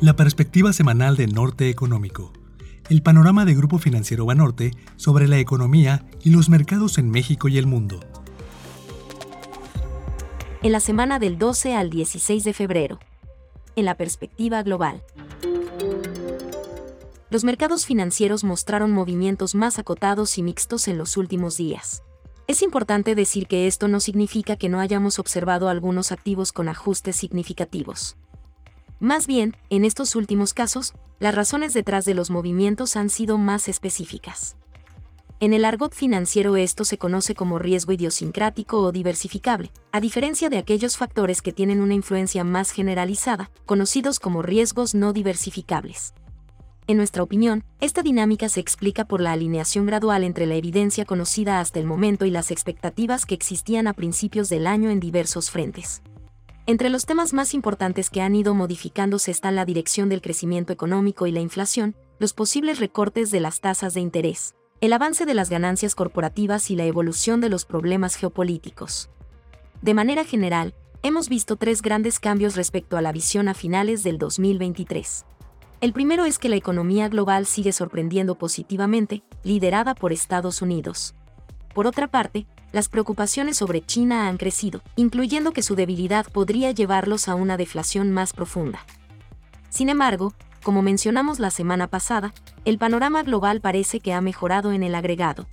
La perspectiva semanal de Norte Económico. El panorama de Grupo Financiero Banorte sobre la economía y los mercados en México y el mundo. En la semana del 12 al 16 de febrero. En la perspectiva global. Los mercados financieros mostraron movimientos más acotados y mixtos en los últimos días. Es importante decir que esto no significa que no hayamos observado algunos activos con ajustes significativos. Más bien, en estos últimos casos, las razones detrás de los movimientos han sido más específicas. En el argot financiero esto se conoce como riesgo idiosincrático o diversificable, a diferencia de aquellos factores que tienen una influencia más generalizada, conocidos como riesgos no diversificables. En nuestra opinión, esta dinámica se explica por la alineación gradual entre la evidencia conocida hasta el momento y las expectativas que existían a principios del año en diversos frentes. Entre los temas más importantes que han ido modificándose están la dirección del crecimiento económico y la inflación, los posibles recortes de las tasas de interés, el avance de las ganancias corporativas y la evolución de los problemas geopolíticos. De manera general, hemos visto tres grandes cambios respecto a la visión a finales del 2023. El primero es que la economía global sigue sorprendiendo positivamente, liderada por Estados Unidos. Por otra parte, las preocupaciones sobre China han crecido, incluyendo que su debilidad podría llevarlos a una deflación más profunda. Sin embargo, como mencionamos la semana pasada, el panorama global parece que ha mejorado en el agregado.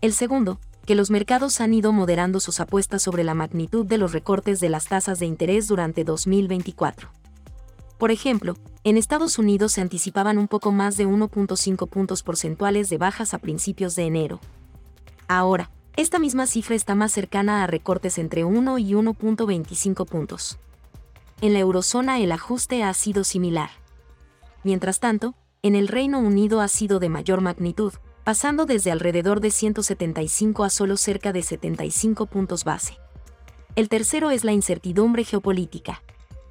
El segundo, que los mercados han ido moderando sus apuestas sobre la magnitud de los recortes de las tasas de interés durante 2024. Por ejemplo, en Estados Unidos se anticipaban un poco más de 1.5 puntos porcentuales de bajas a principios de enero. Ahora, esta misma cifra está más cercana a recortes entre 1 y 1.25 puntos. En la eurozona el ajuste ha sido similar. Mientras tanto, en el Reino Unido ha sido de mayor magnitud, pasando desde alrededor de 175 a solo cerca de 75 puntos base. El tercero es la incertidumbre geopolítica.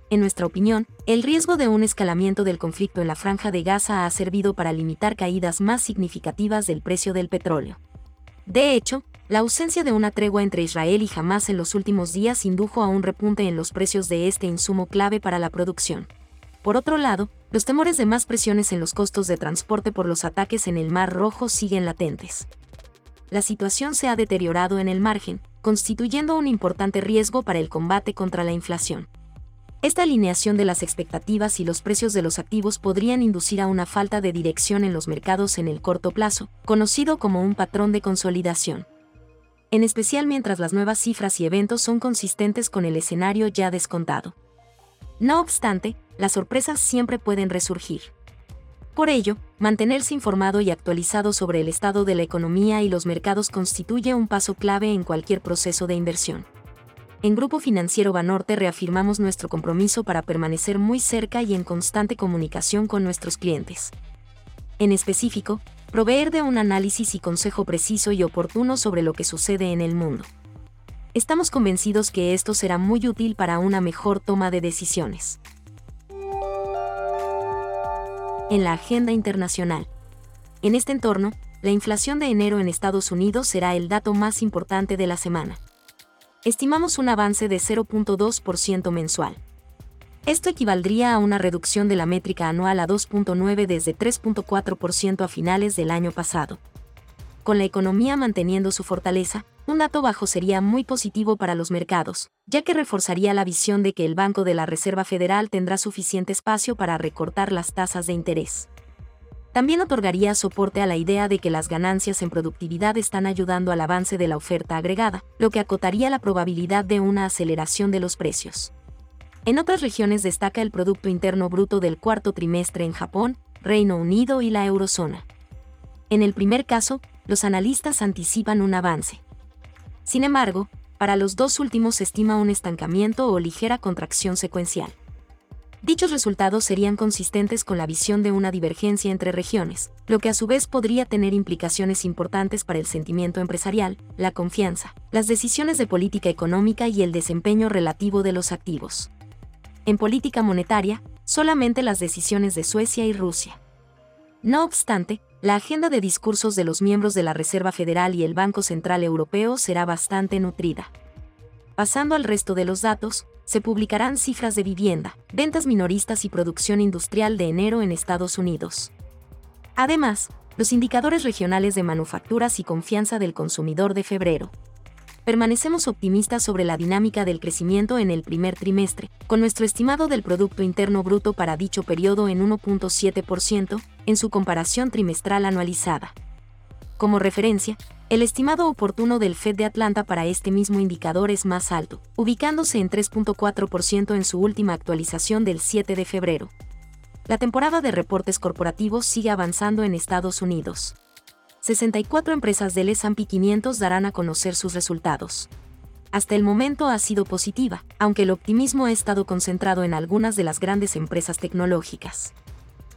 En nuestra opinión, el riesgo de un escalamiento del conflicto en la franja de Gaza ha servido para limitar caídas más significativas del precio del petróleo. De hecho, la ausencia de una tregua entre Israel y Hamas en los últimos días indujo a un repunte en los precios de este insumo clave para la producción. Por otro lado, los temores de más presiones en los costos de transporte por los ataques en el Mar Rojo siguen latentes. La situación se ha deteriorado en el margen, constituyendo un importante riesgo para el combate contra la inflación. Esta alineación de las expectativas y los precios de los activos podrían inducir a una falta de dirección en los mercados en el corto plazo, conocido como un patrón de consolidación. En especial mientras las nuevas cifras y eventos son consistentes con el escenario ya descontado. No obstante, las sorpresas siempre pueden resurgir. Por ello, mantenerse informado y actualizado sobre el estado de la economía y los mercados constituye un paso clave en cualquier proceso de inversión en Grupo Financiero Banorte reafirmamos nuestro compromiso para permanecer muy cerca y en constante comunicación con nuestros clientes. En específico, proveer de un análisis y consejo preciso y oportuno sobre lo que sucede en el mundo. Estamos convencidos que esto será muy útil para una mejor toma de decisiones. En la agenda internacional. En este entorno, la inflación de enero en Estados Unidos será el dato más importante de la semana estimamos un avance de 0.2% mensual. Esto equivaldría a una reducción de la métrica anual a 2.9 desde 3.4% a finales del año pasado. Con la economía manteniendo su fortaleza, un dato bajo sería muy positivo para los mercados, ya que reforzaría la visión de que el Banco de la Reserva Federal tendrá suficiente espacio para recortar las tasas de interés. También otorgaría soporte a la idea de que las ganancias en productividad están ayudando al avance de la oferta agregada, lo que acotaría la probabilidad de una aceleración de los precios. En otras regiones destaca el Producto Interno Bruto del cuarto trimestre en Japón, Reino Unido y la eurozona. En el primer caso, los analistas anticipan un avance. Sin embargo, para los dos últimos se estima un estancamiento o ligera contracción secuencial. Dichos resultados serían consistentes con la visión de una divergencia entre regiones, lo que a su vez podría tener implicaciones importantes para el sentimiento empresarial, la confianza, las decisiones de política económica y el desempeño relativo de los activos. En política monetaria, solamente las decisiones de Suecia y Rusia. No obstante, la agenda de discursos de los miembros de la Reserva Federal y el Banco Central Europeo será bastante nutrida. Pasando al resto de los datos, se publicarán cifras de vivienda, ventas minoristas y producción industrial de enero en Estados Unidos. Además, los indicadores regionales de manufacturas y confianza del consumidor de febrero. Permanecemos optimistas sobre la dinámica del crecimiento en el primer trimestre, con nuestro estimado del Producto Interno Bruto para dicho periodo en 1.7%, en su comparación trimestral anualizada. Como referencia, el estimado oportuno del Fed de Atlanta para este mismo indicador es más alto, ubicándose en 3.4% en su última actualización del 7 de febrero. La temporada de reportes corporativos sigue avanzando en Estados Unidos. 64 empresas del S&P 500 darán a conocer sus resultados. Hasta el momento ha sido positiva, aunque el optimismo ha estado concentrado en algunas de las grandes empresas tecnológicas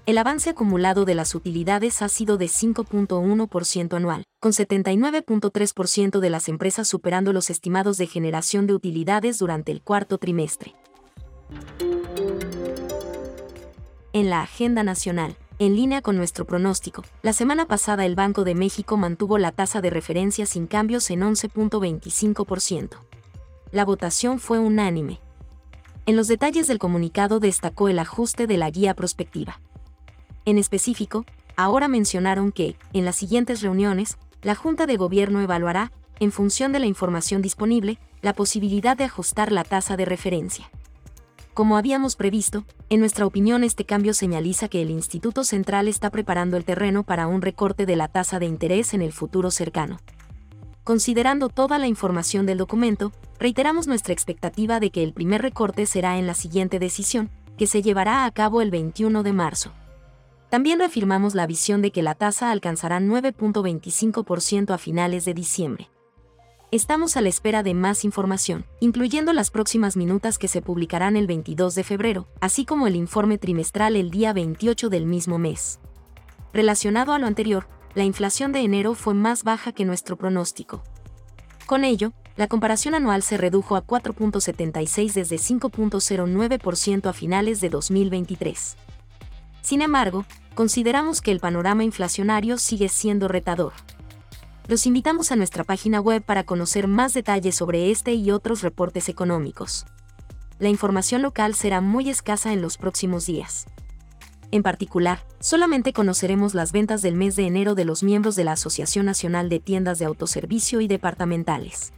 el avance acumulado de las utilidades ha sido de 5.1% anual, con 79.3% de las empresas superando los estimados de generación de utilidades durante el cuarto trimestre. En la agenda nacional, en línea con nuestro pronóstico, la semana pasada el Banco de México mantuvo la tasa de referencia sin cambios en 11.25%. La votación fue unánime. En los detalles del comunicado destacó el ajuste de la guía prospectiva. En específico, ahora mencionaron que, en las siguientes reuniones, la Junta de Gobierno evaluará, en función de la información disponible, la posibilidad de ajustar la tasa de referencia. Como habíamos previsto, en nuestra opinión este cambio señaliza que el Instituto Central está preparando el terreno para un recorte de la tasa de interés en el futuro cercano. Considerando toda la información del documento, reiteramos nuestra expectativa de que el primer recorte será en la siguiente decisión, que se llevará a cabo el 21 de marzo. También reafirmamos la visión de que la tasa alcanzará 9.25% a finales de diciembre. Estamos a la espera de más información, incluyendo las próximas minutas que se publicarán el 22 de febrero, así como el informe trimestral el día 28 del mismo mes. Relacionado a lo anterior, la inflación de enero fue más baja que nuestro pronóstico. Con ello, la comparación anual se redujo a 4.76 desde 5.09% a finales de 2023. Sin embargo, consideramos que el panorama inflacionario sigue siendo retador. Los invitamos a nuestra página web para conocer más detalles sobre este y otros reportes económicos. La información local será muy escasa en los próximos días. En particular, solamente conoceremos las ventas del mes de enero de los miembros de la Asociación Nacional de Tiendas de Autoservicio y Departamentales.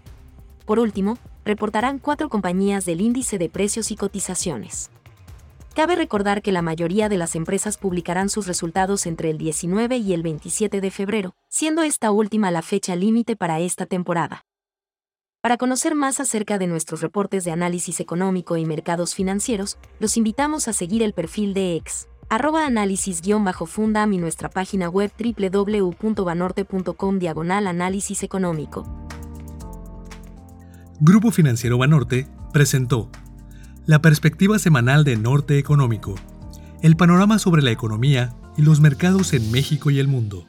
Por último, reportarán cuatro compañías del índice de precios y cotizaciones. Cabe recordar que la mayoría de las empresas publicarán sus resultados entre el 19 y el 27 de febrero, siendo esta última la fecha límite para esta temporada. Para conocer más acerca de nuestros reportes de análisis económico y mercados financieros, los invitamos a seguir el perfil de ex arroba análisis-fundam y nuestra página web www.banorte.com diagonal análisis económico. Grupo Financiero Banorte presentó la perspectiva semanal de Norte Económico, el panorama sobre la economía y los mercados en México y el mundo.